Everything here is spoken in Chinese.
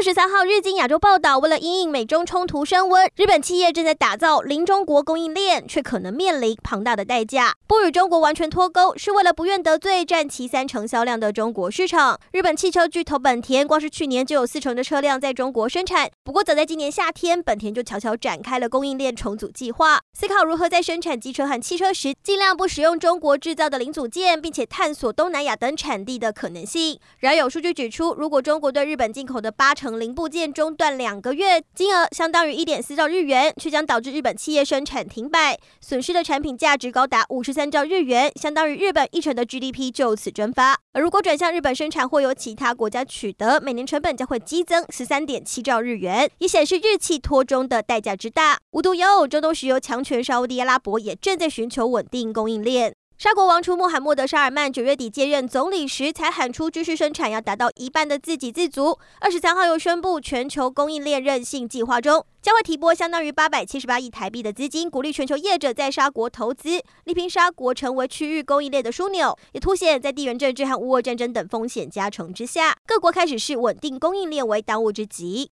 二十三号，日经亚洲报道，为了因应美中冲突升温，日本企业正在打造零中国供应链，却可能面临庞大的代价。不与中国完全脱钩，是为了不愿得罪占其三成销量的中国市场。日本汽车巨头本田，光是去年就有四成的车辆在中国生产。不过，早在今年夏天，本田就悄悄展开了供应链重组计划，思考如何在生产机车和汽车时，尽量不使用中国制造的零组件，并且探索东南亚等产地的可能性。然而，有数据指出，如果中国对日本进口的八成零部件中断两个月，金额相当于一点四兆日元，却将导致日本企业生产停摆，损失的产品价值高达五十三兆日元，相当于日本一成的 GDP 就此蒸发。而如果转向日本生产或由其他国家取得，每年成本将会激增十三点七兆日元，以显示日企脱中的代价之大。无独有偶，中东石油强权沙乌地阿拉伯也正在寻求稳定供应链。沙国王储穆罕默德·沙尔曼九月底接任总理时，才喊出继续生产要达到一半的自给自足。二十三号又宣布，全球供应链韧性计划中将会提拨相当于八百七十八亿台币的资金，鼓励全球业者在沙国投资，力拼沙国成为区域供应链的枢纽。也凸显在地缘政治和乌俄战争等风险加成之下，各国开始视稳定供应链为当务之急。